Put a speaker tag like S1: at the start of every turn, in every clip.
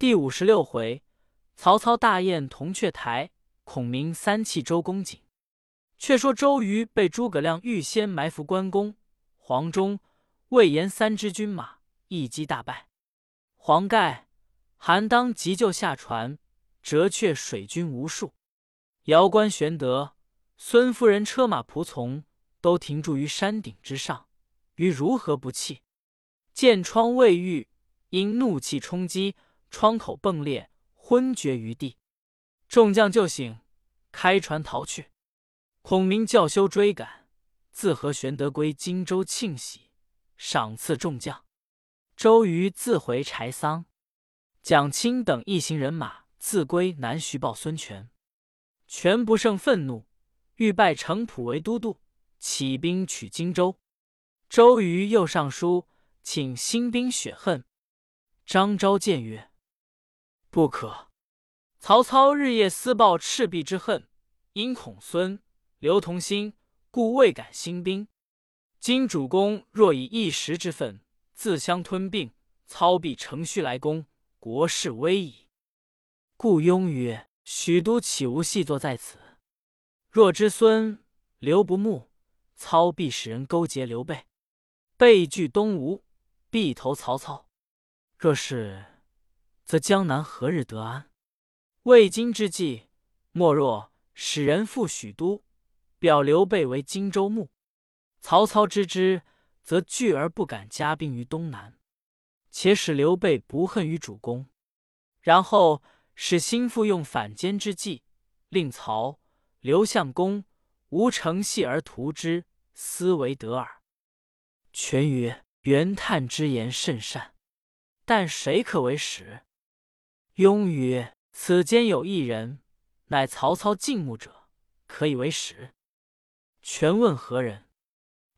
S1: 第五十六回，曹操大宴铜雀台，孔明三气周公瑾。却说周瑜被诸葛亮预先埋伏关公、黄忠、魏延三支军马，一击大败。黄盖、韩当急救下船，折却水军无数。遥观玄德、孙夫人车马仆从都停驻于山顶之上，于如何不弃？见窗未遇，因怒气冲击，窗口迸裂，昏厥于地。众将救醒，开船逃去。孔明叫休追赶，自和玄德归荆州庆喜，赏赐众将。周瑜自回柴桑，蒋钦等一行人马自归南徐报孙权。权不胜愤怒，欲拜程普为都督，起兵取荆州。周瑜又上书请兴兵雪恨。张昭谏曰：“不可。曹操日夜思报赤壁之恨，因恐孙。”刘同心故未敢兴兵。今主公若以一时之愤自相吞并，操必乘虚来攻，国势危矣。故雍曰：“许都岂无细作在此？若知孙刘不睦，操必使人勾结刘备，备据东吴，必投曹操。若是，则江南何日得安？未今之计，莫若使人赴许都。”表刘备为荆州牧，曹操知之，则惧而不敢加兵于东南。且使刘备不恨于主公，然后使心腹用反间之计，令曹刘相公无成隙而图之，斯为得耳。权曰：“袁叹之言甚善，但谁可为使？”雍曰：“此间有一人，乃曹操敬慕者，可以为使。”权问何人？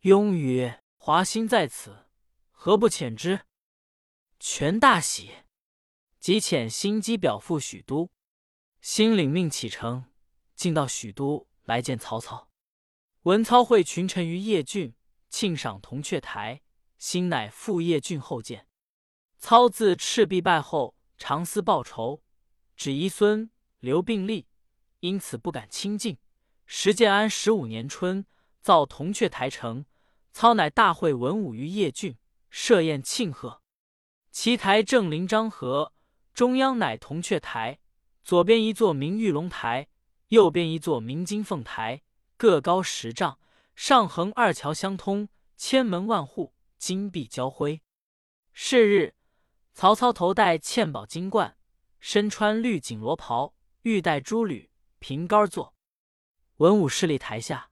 S1: 雍曰：“华歆在此，何不遣之？”权大喜，即遣心机表赴许都。心领命启程，进到许都来见曹操。文操会群臣于邺郡，庆赏铜雀台。心乃赴邺郡后见。操自赤壁败后，常思报仇，只遗孙刘并立，因此不敢亲近。时建安十五年春，造铜雀台城。操乃大会文武于邺郡，设宴庆贺。其台正临漳河，中央乃铜雀台，左边一座明玉龙台，右边一座明金凤台，各高十丈，上横二桥相通，千门万户，金碧交辉。是日，曹操头戴嵌宝金冠，身穿绿锦罗袍，玉带珠履，凭杆坐。文武侍立台下，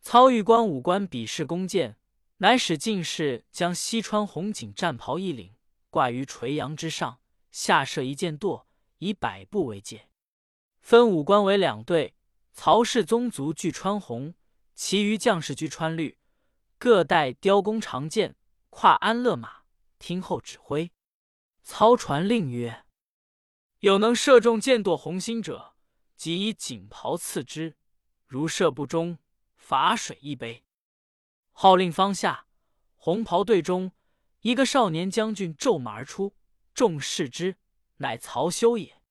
S1: 操欲观武官比试弓箭，乃使进士将西川红锦战袍一领挂于垂杨之上，下设一箭垛，以百步为界，分武官为两队。曹氏宗族俱穿红，其余将士俱穿绿，各带雕弓长箭，跨安乐马，听候指挥。操传令曰：“有能射中箭垛红心者，即以锦袍赐之。”如射不中，罚水一杯。号令方下，红袍队中一个少年将军骤马而出，众视之，乃曹休也。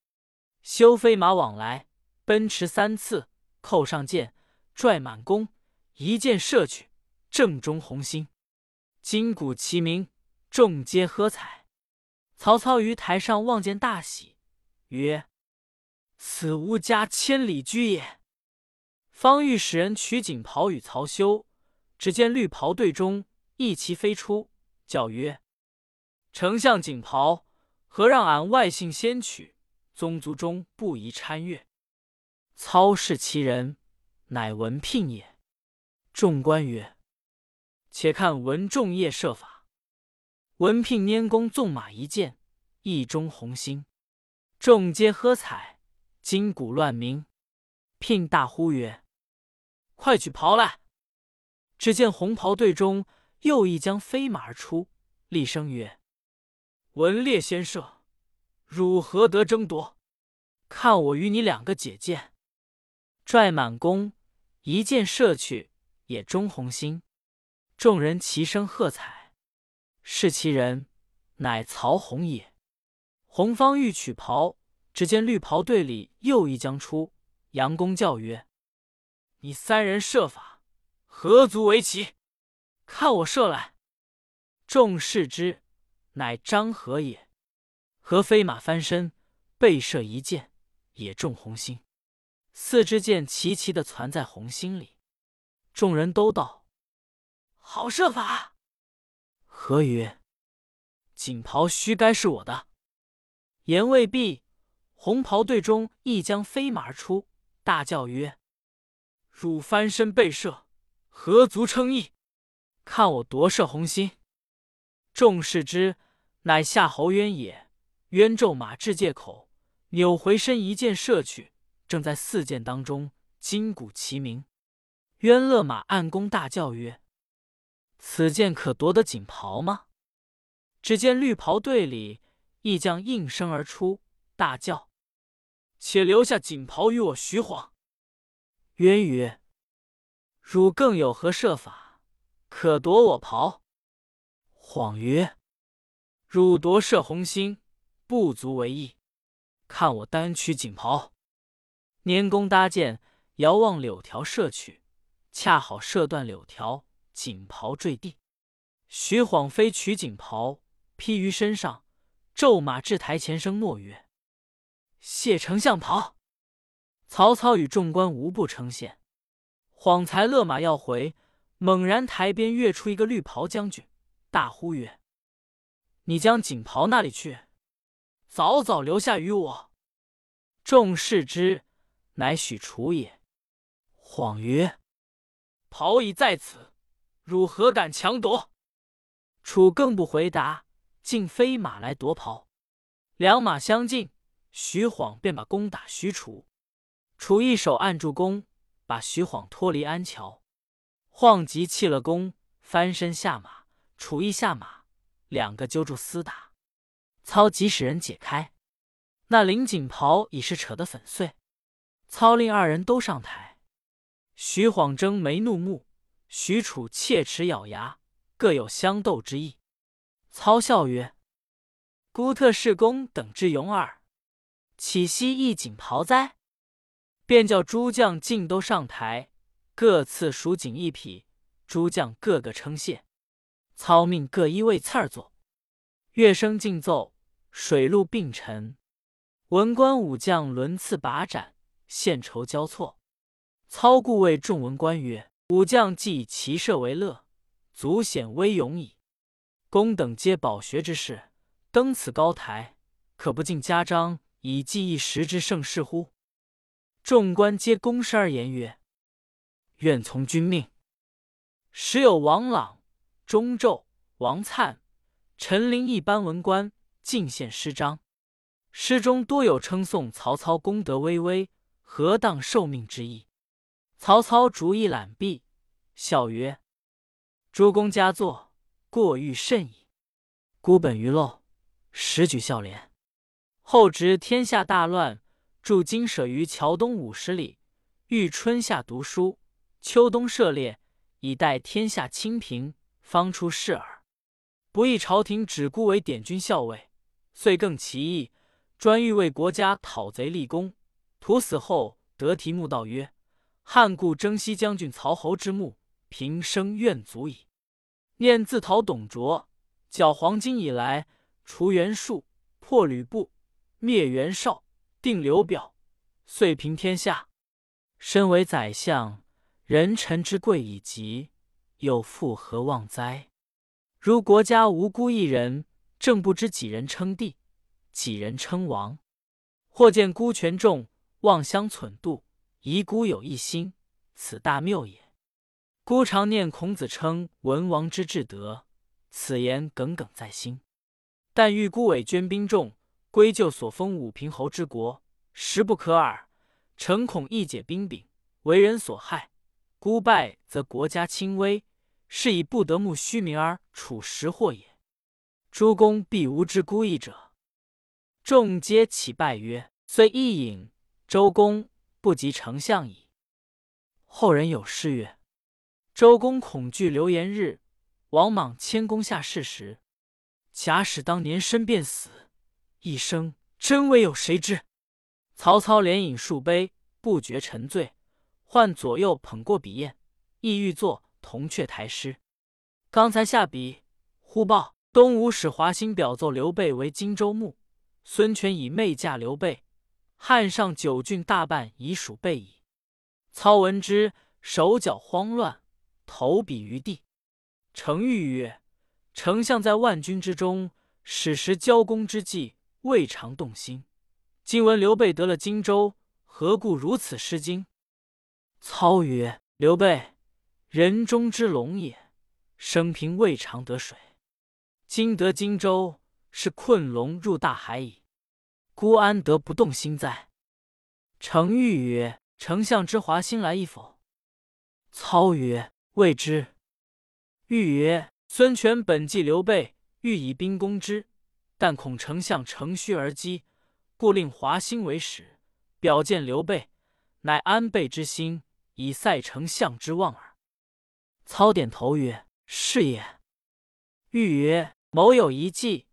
S1: 休飞马往来，奔驰三次，扣上箭，拽满弓，一箭射去，正中红心。金鼓齐鸣，众皆喝彩。曹操于台上望见，大喜，曰：“此吾家千里驹也。”方欲使人取锦袍与曹休，只见绿袍队中一骑飞出，叫曰：“丞相锦袍，何让俺外姓先取？宗族中不宜参阅。”操视其人，乃文聘也。众官曰：“且看文仲业设法。”文聘拈弓纵马一箭，一中红心。众皆喝彩，金鼓乱鸣。聘大呼曰：快取袍来！只见红袍队中又一将飞马而出，厉声曰：“文烈先生，汝何得争夺？看我与你两个解剑！”拽满弓，一箭射去，也中红心。众人齐声喝彩。是其人，乃曹洪也。洪方欲取袍，只见绿袍队里又一将出。杨公叫曰：“你三人设法，何足为奇？看我射来！”众视之，乃张合也。合飞马翻身，背射一箭，也中红心。四支箭齐齐的攒在红心里。众人都道：“好射法！”何曰：“锦袍须该是我的。”言未毕，红袍队中一将飞马而出。大叫曰：“汝翻身背射，何足称意？看我夺射红心！”众视之，乃夏侯渊也。渊骤马至界口，扭回身一箭射去，正在四箭当中，金鼓齐鸣。渊勒马按弓，大叫曰：“此箭可夺得锦袍吗？”只见绿袍队里一将应声而出，大叫。且留下锦袍与我徐晃。渊曰：“汝更有何设法，可夺我袍？”晃曰：“汝夺射红心，不足为意。看我单取锦袍。”拈弓搭箭，遥望柳条射去，恰好射断柳条，锦袍坠地。徐晃飞取锦袍，披于身上，骤马至台前，声诺曰。谢丞相袍，曹操与众官无不称羡。晃才勒马要回，猛然台边跃出一个绿袍将军，大呼曰：“你将锦袍那里去？早早留下与我！”众视之，乃许褚也。晃曰：“袍已在此，汝何敢强夺？”楚更不回答，竟飞马来夺袍。两马相近。徐晃便把弓打许褚，楚一手按住弓，把徐晃脱离鞍桥。晃急弃了弓，翻身下马，楚亦下马，两个揪住厮打。操即使人解开，那领锦袍已是扯得粉碎。操令二人都上台。徐晃睁眉怒目，许褚切齿咬牙，各有相斗之意。操笑曰：“孤特是公等之勇耳。”岂惜一锦袍哉？便叫诸将尽都上台，各赐蜀锦一匹。诸将个个称谢。操命各依位次儿坐。乐声竞奏，水陆并陈。文官武将轮次把盏，献酬交错。操故谓众文官曰：“武将既以骑射为乐，足显威勇矣。公等皆饱学之士，登此高台，可不尽家章？”以记一时之盛世乎？众官皆躬身而言曰：“愿从君命。”时有王朗、钟昼、王粲、陈琳一班文官进献诗章，诗中多有称颂曹操功德巍巍、何当受命之意。曹操逐一览毕，笑曰：“诸公佳作，过誉甚矣。孤本于陋，实举孝廉。”后值天下大乱，驻金舍于桥东五十里，欲春夏读书，秋冬涉猎，以待天下清平，方出仕耳。不意朝廷只孤为典军校尉，遂更其意，专欲为国家讨贼立功。徒死后得题墓道曰：“汉故征西将军曹侯之墓，平生愿足矣。”念自讨董卓，剿黄巾以来，除袁术，破吕布。灭袁绍，定刘表，遂平天下。身为宰相，人臣之贵已极，又复何望哉？如国家无辜一人，正不知几人称帝，几人称王。或见孤权重，妄相忖度，疑孤有一心，此大谬也。孤常念孔子称文王之至德，此言耿耿在心。但欲孤委捐兵众。归咎所封武平侯之国，实不可耳。诚恐一解兵柄，为人所害。孤败则国家轻微，是以不得慕虚名而处实祸也。诸公必无知孤意者。众皆起拜曰：“虽一饮，周公不及丞相矣。”后人有诗曰：“周公恐惧流言日，王莽谦恭下士时。假使当年身便死。”一生真未有谁知。曹操连饮数杯，不觉沉醉，唤左右捧过笔砚，意欲作《铜雀台》诗。刚才下笔，忽报东吴使华歆表奏刘备为荆州牧，孙权以妹嫁刘备，汉上九郡大半已属备矣。操闻之，手脚慌乱，投笔于地。程昱曰：“丞相在万军之中，矢石交攻之际，未尝动心。今闻刘备得了荆州，何故如此失惊？”操曰：“刘备，人中之龙也，生平未尝得水。今得荆州，是困龙入大海矣。孤安得不动心哉？”程昱曰：“丞相之华歆来意否？”操曰：“未知。”欲曰：“孙权本计刘备，欲以兵攻之，但恐丞相乘虚而击，故令华歆为使，表见刘备，乃安备之心，以赛丞相之望耳。”操点头曰：“是也。”欲曰：“某有一计，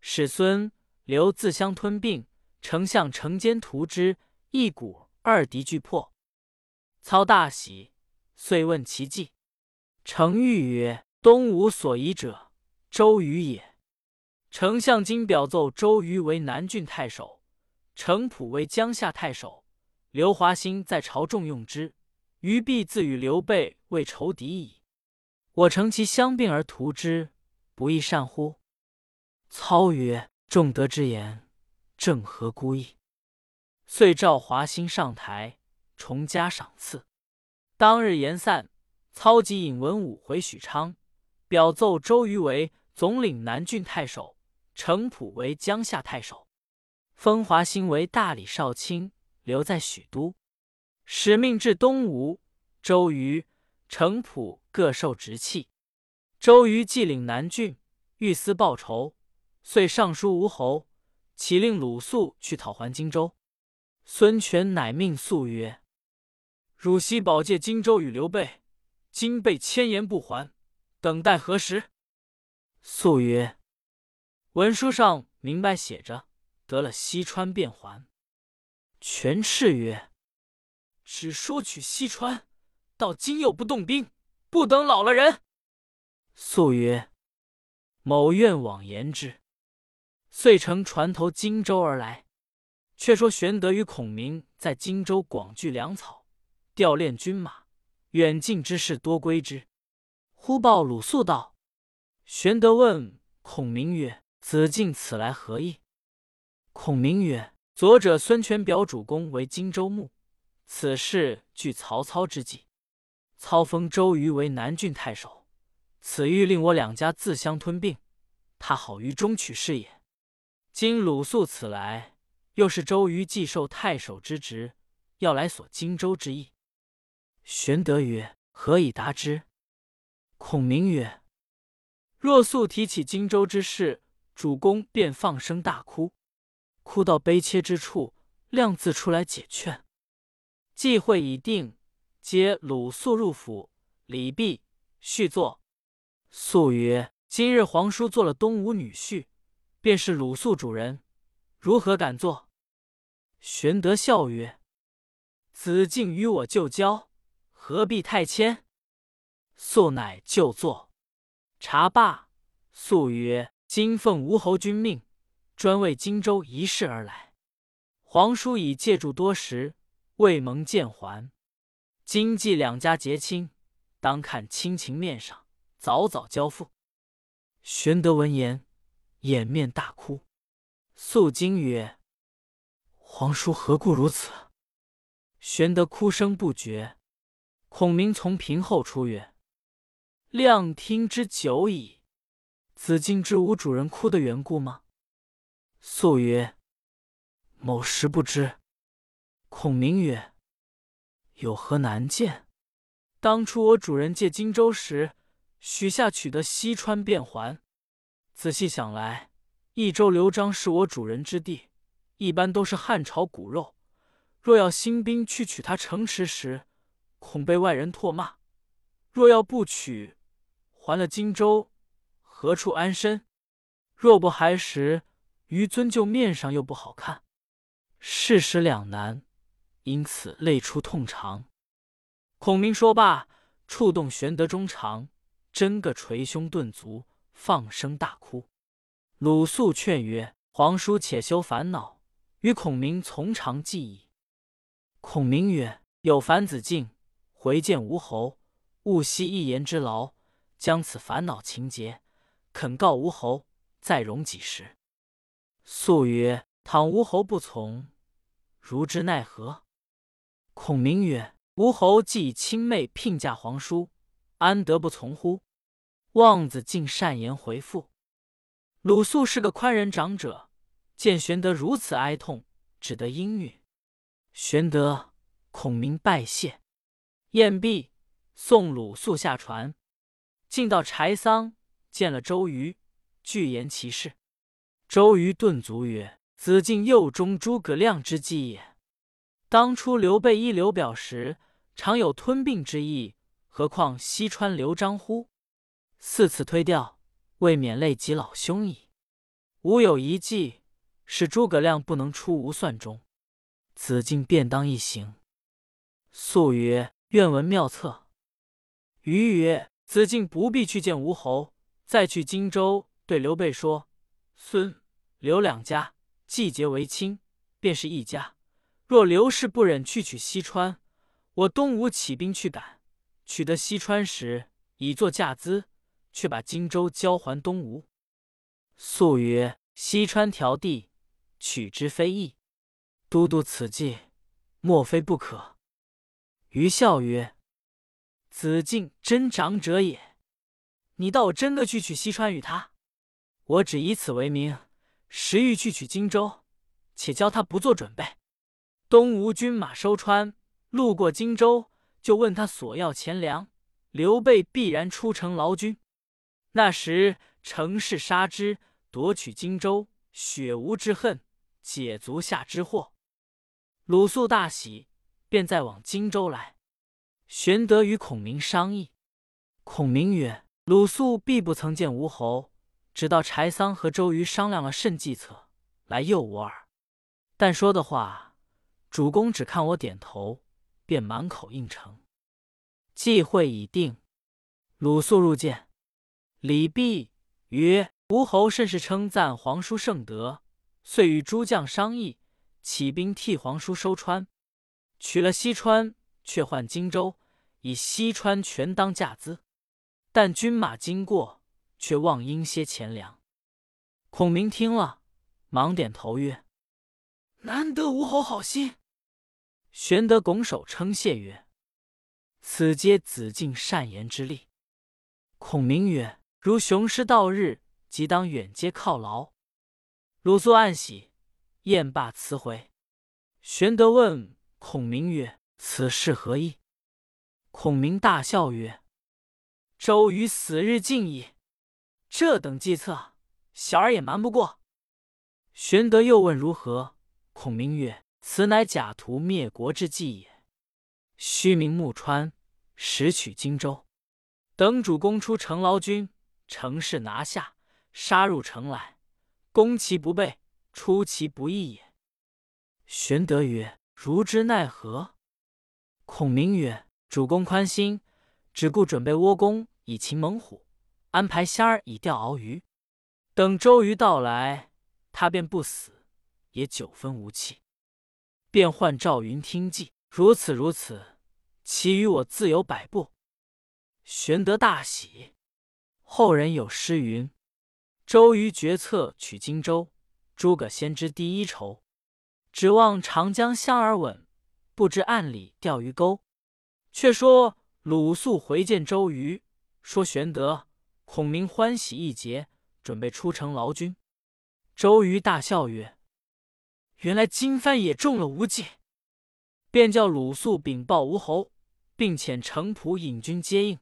S1: 使孙刘自相吞并，丞相乘间图之，一鼓二敌俱破。”操大喜，遂问其计。程昱曰：“东吴所疑者，周瑜也。丞相今表奏周瑜为南郡太守，程普为江夏太守。刘华兴在朝重用之，瑜必自与刘备为仇敌矣。我乘其相并而图之，不亦善乎？”操曰：“众德之言，正合孤意。”遂召华歆上台，重加赏赐。当日言散。操即引文武回许昌，表奏周瑜为总领南郡太守，程普为江夏太守，封华歆为大理少卿，留在许都。使命至东吴，周瑜、程普各受职器。周瑜既领南郡，欲思报仇，遂上书吴侯，启令鲁肃去讨还荆州。孙权乃命肃曰：“汝昔保借荆州与刘备。”今被千言不还，等待何时？肃曰：“文书上明白写着，得了西川便还。”权斥曰：“只说取西川，到今又不动兵，不等老了人。”肃曰：“某愿往言之。”遂乘船头荆州而来。却说玄德与孔明在荆州广聚粮草，调练军马。远近之事多归之。忽报鲁肃道：“玄德问孔明曰：‘子敬此来何意？’孔明曰：‘左者孙权表主公为荆州牧，此事据曹操之计。操封周瑜为南郡太守，此欲令我两家自相吞并，他好于中取势也。今鲁肃此来，又是周瑜既受太守之职，要来索荆州之意。’”玄德曰：“何以答之？”孔明曰：“若素提起荆州之事，主公便放声大哭，哭到悲切之处，亮自出来解劝。计会已定，接鲁肃入府，礼毕，续坐。肃曰：‘今日皇叔做了东吴女婿，便是鲁肃主人，如何敢做？’玄德笑曰：‘子敬与我旧交。’”何必太谦？肃乃就坐。茶罢，肃曰：“今奉吴侯君命，专为荆州一事而来。皇叔已借住多时，未蒙见还。今既两家结亲，当看亲情面上，早早交付。”玄德闻言，掩面大哭。素金曰：“皇叔何故如此？”玄德哭声不绝。孔明从屏后出曰：“亮听之久矣，子敬知吾主人哭的缘故吗？”素曰：“某实不知。”孔明曰：“有何难见？当初我主人借荆州时，许下取得西川便还。仔细想来，益州刘璋是我主人之地，一般都是汉朝骨肉。若要兴兵去取他城池时，恐被外人唾骂，若要不取，还了荆州，何处安身？若不还时，于尊就面上又不好看，事实两难，因此泪出痛肠。孔明说罢，触动玄德中肠，真个捶胸顿足，放声大哭。鲁肃劝曰：“皇叔且休烦恼，与孔明从长计议。”孔明曰：“有樊子敬回见吴侯，勿惜一言之劳，将此烦恼情节，肯告吴侯，再容几时？”肃曰：“倘吴侯不从，如之奈何？”孔明曰：“吴侯既以亲妹聘嫁皇叔，安得不从乎？”望子敬善言回复。鲁肃是个宽仁长者，见玄德如此哀痛，只得应允。玄德、孔明拜谢，宴毕，送鲁肃下船，进到柴桑，见了周瑜，具言其事。周瑜顿足曰：“子敬右中诸葛亮之计也。当初刘备依刘表时，常有吞并之意，何况西川刘璋乎？四次推掉，未免累及老兄矣。吾有一计，使诸葛亮不能出吴算中，子敬便当一行。”肃曰：“愿闻妙策。”瑜曰：“子敬不必去见吴侯，再去荆州，对刘备说。”孙刘两家既结为亲，便是一家。若刘氏不忍去取西川，我东吴起兵去赶，取得西川时，以作嫁资，却把荆州交还东吴。素曰：“西川条地，取之非易。都督此计，莫非不可？”余笑曰：“子敬真长者也，你道我真的去取西川与他？”我只以此为名，实欲去取荆州，且教他不做准备。东吴军马收川，路过荆州，就问他索要钱粮。刘备必然出城劳军。那时乘势杀之，夺取荆州，雪无之恨，解足下之祸。鲁肃大喜，便再往荆州来。玄德与孔明商议，孔明曰：“鲁肃必不曾见吴侯。”直到柴桑和周瑜商量了甚计策，来诱我耳。但说的话，主公只看我点头，便满口应承。计会已定。鲁肃入见，李毕，曰：“吴侯甚是称赞皇叔圣德，遂与诸将商议，起兵替皇叔收川。取了西川，却换荆州，以西川权当价资。但军马经过。”却望应些钱粮。孔明听了，忙点头曰：“难得吴侯好心。”玄德拱手称谢曰：“此皆子敬善言之力。”孔明曰：“如雄师到日，即当远接犒劳。”鲁肃暗喜，宴罢辞回。玄德问孔明曰：“此事何意？”孔明大笑曰：“周瑜死日近矣。”这等计策，小儿也瞒不过。玄德又问如何，孔明曰：“此乃假途灭国之计也。虚名木川，实取荆州。等主公出城劳军，城势拿下，杀入城来，攻其不备，出其不意也。”玄德曰：“如之奈何？”孔明曰：“主公宽心，只顾准备窝弓以擒猛虎。”安排仙儿以钓鳌鱼，等周瑜到来，他便不死，也九分无气。便唤赵云听计，如此如此，其余我自有摆布。玄德大喜。后人有诗云：“周瑜决策取荆州，诸葛先知第一筹。指望长江香儿稳，不知暗里钓鱼钩。”却说鲁肃回见周瑜，说玄德。孔明欢喜一节，准备出城劳军。周瑜大笑曰：“原来金帆也中了无计。”便叫鲁肃禀报吴侯，并遣程普引军接应。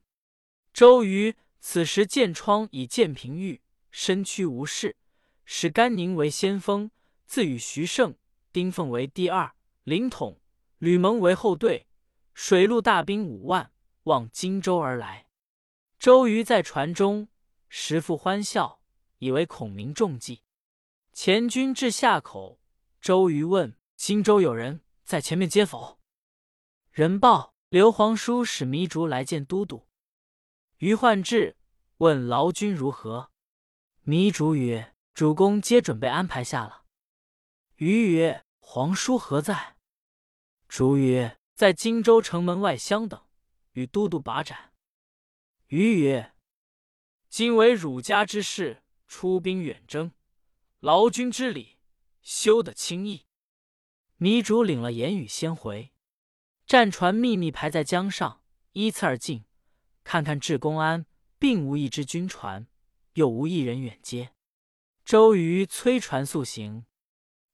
S1: 周瑜此时见疮已见平玉，身躯无事，使甘宁为先锋，自与徐盛、丁奉为第二领统，吕蒙为后队，水陆大兵五万，望荆州而来。周瑜在船中，时复欢笑，以为孔明中计。前军至下口，周瑜问：“荆州有人在前面接否？”人报：“刘皇叔使糜竺来见都督。”于焕志，问劳军如何。糜竺曰：“主公皆准备安排下了。”瑜曰：“皇叔何在？”竺曰：“在荆州城门外相等，与都督把盏。”瑜曰：“今为汝家之事，出兵远征。”劳军之礼，休得轻易。糜竺领了言语，先回。战船秘密排在江上，依次而进。看看至公安，并无一只军船，又无一人远接。周瑜催船速行，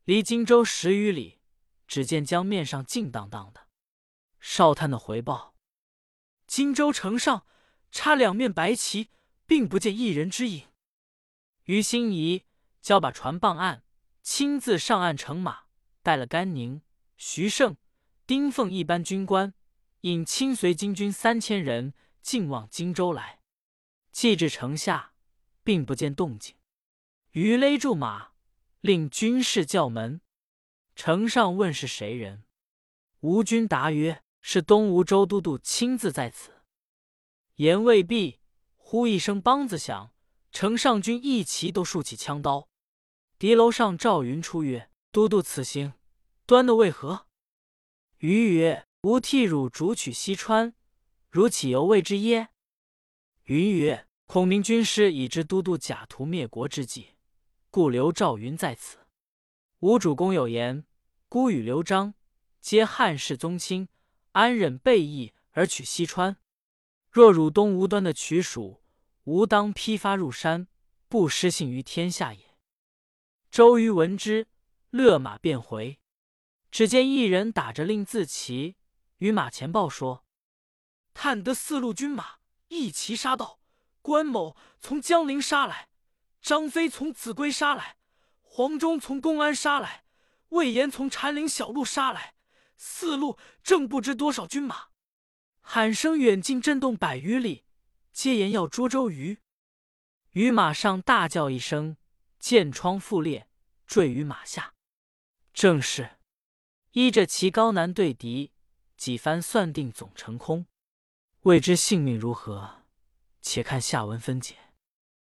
S1: 离荆州十余里，只见江面上静荡荡的。哨探的回报：荆州城上插两面白旗，并不见一人之影。于心怡。交把船傍岸，亲自上岸乘马，带了甘宁、徐盛、丁奉一班军官，引亲随金军三千人，进往荆州来。既至城下，并不见动静。于勒住马，令军士叫门。城上问是谁人，吴军答曰：“是东吴州都督亲自在此。”言未毕，忽一声梆子响，城上军一齐都竖起枪刀。敌楼上赵云出曰：“都督此行端的为何？”瑜曰：“吾替汝逐取西川，如岂犹未知耶？”云曰：“孔明军师已知都督假图灭国之计，故留赵云在此。吾主公有言：孤与刘璋皆汉室宗亲，安忍背义而取西川？若汝东吴端的取蜀，吾当披发入山，不失信于天下也。”周瑜闻之，勒马便回。只见一人打着令自骑与马前报说：“探得四路军马一齐杀到，关某从江陵杀来，张飞从秭归杀来，黄忠从公安杀来，魏延从禅岭小路杀来，四路正不知多少军马。喊声远近震动百余里，皆言要捉周瑜。于马上大叫一声。”剑疮复裂，坠于马下。正是依着其高难对敌，几番算定总成空。未知性命如何？且看下文分解。